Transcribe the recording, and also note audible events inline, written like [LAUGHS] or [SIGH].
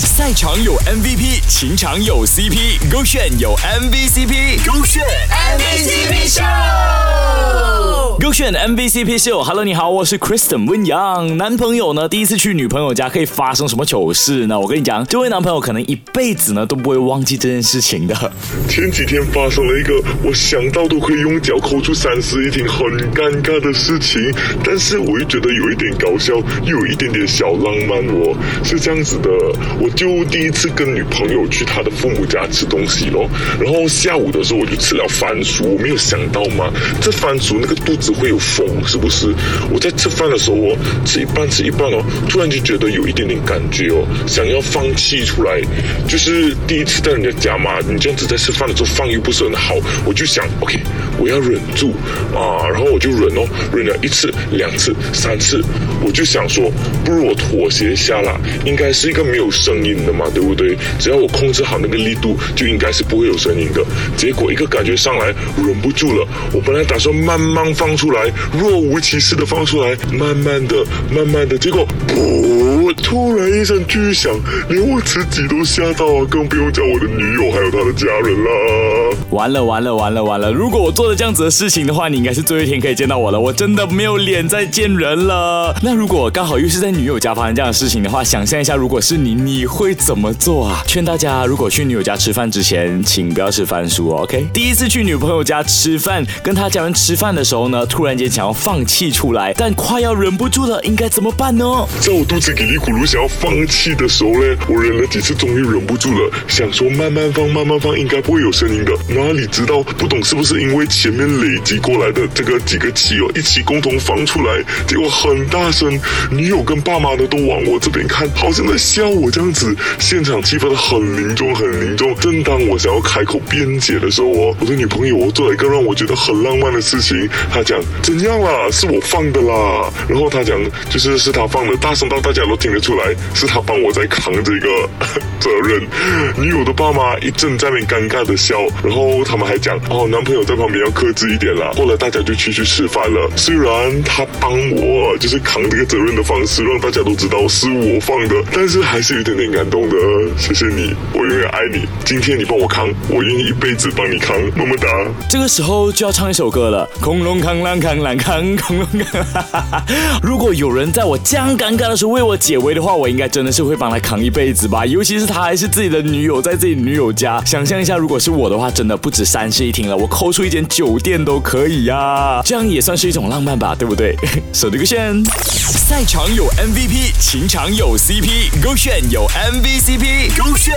赛场有 MVP，情场有 CP，勾选有 MVCp，勾选炫 MVCP 秀，Hello，你好，我是 Kristen 温阳。男朋友呢，第一次去女朋友家可以发生什么糗事呢？我跟你讲，这位男朋友可能一辈子呢都不会忘记这件事情的。前几天发生了一个我想到都可以用脚抠出三室一厅很尴尬的事情，但是我又觉得有一点搞笑，又有一点点小浪漫哦。是这样子的，我就第一次跟女朋友去她的父母家吃东西咯，然后下午的时候我就吃了番薯，我没有想到嘛，这番薯那个肚子会有风，是不是？我在吃饭的时候哦，吃一半吃一半哦，突然就觉得有一点点感觉哦，想要放弃出来，就是第一次在人家家嘛，你这样子在吃饭的时候放又不是很好，我就想，OK，我要忍住啊，然后我就忍哦，忍了一次、两次、三次，我就想说，不如我妥协一下啦，应该是一个没有声音的嘛，对不对？只要我控制好那个力度，就应该是不会有声音的。结果一个感觉上来，忍不住了，我本来打算慢慢放出来，若无其事的放出来，慢慢的、慢慢的，结果噗，突然一声巨响，连我自己都吓到啊，更不用讲我的女友还有她的家人啦。完了完了完了完了！如果我做了这样子的事情的话，你应该是最后一天可以见到我了。我真的没有脸再见人了。那如果刚好又是在女友家发生这样的事情的话，想象一下，如果是你，你会怎么做啊？劝大家，如果去女友家吃饭之前，请不要吃番薯哦，OK？第一次去女朋友家吃饭，跟她家人吃饭的时候呢，突然间想要放弃出来，但快要忍不住了，应该怎么办呢？在我肚子里里咕噜想要放弃的时候呢，我忍了几次，终于忍不住了，想说慢慢放，慢慢放，应该不会有声音的。哪里知道，不懂是不是因为前面累积过来的这个几个气哦，一起共同放出来，结果很大声，女友跟爸妈呢都往我这边看，好像在笑我这样子，现场气氛很凝重，很凝重。正当我想要开口辩解的时候哦，我的女朋友哦做了一个让我觉得很浪漫的事情，她讲怎样啦，是我放的啦，然后他讲就是是他放的，大声到大家都听得出来，是他帮我在扛这个 [LAUGHS] 责任。女友的爸妈一阵在那边尴尬的笑，然后他们还讲哦，男朋友在旁边要克制一点啦。后来大家就去去吃饭了。虽然他帮我就是扛这个责任的方式让大家都知道是我放的，但是还是有点点感动的。谢谢你，我永远爱你。今天你帮我扛，我愿意一辈子帮你扛，么么哒。这个时候就要唱一首歌了，恐龙扛啷扛啷扛，恐龙扛。如果有人在我这样尴尬的时候为我解围的话，我应该真的是会帮他扛一辈子吧。尤其是他还是自己的女友，在自己女友家，想象一下，如果是我的话，真的不止三室一厅了，我抠出一间酒店都可以呀，这样也算是一种浪漫吧，对不对？手这个线，赛场有 MVP，情场有 CP，勾选有 MVCp，勾选。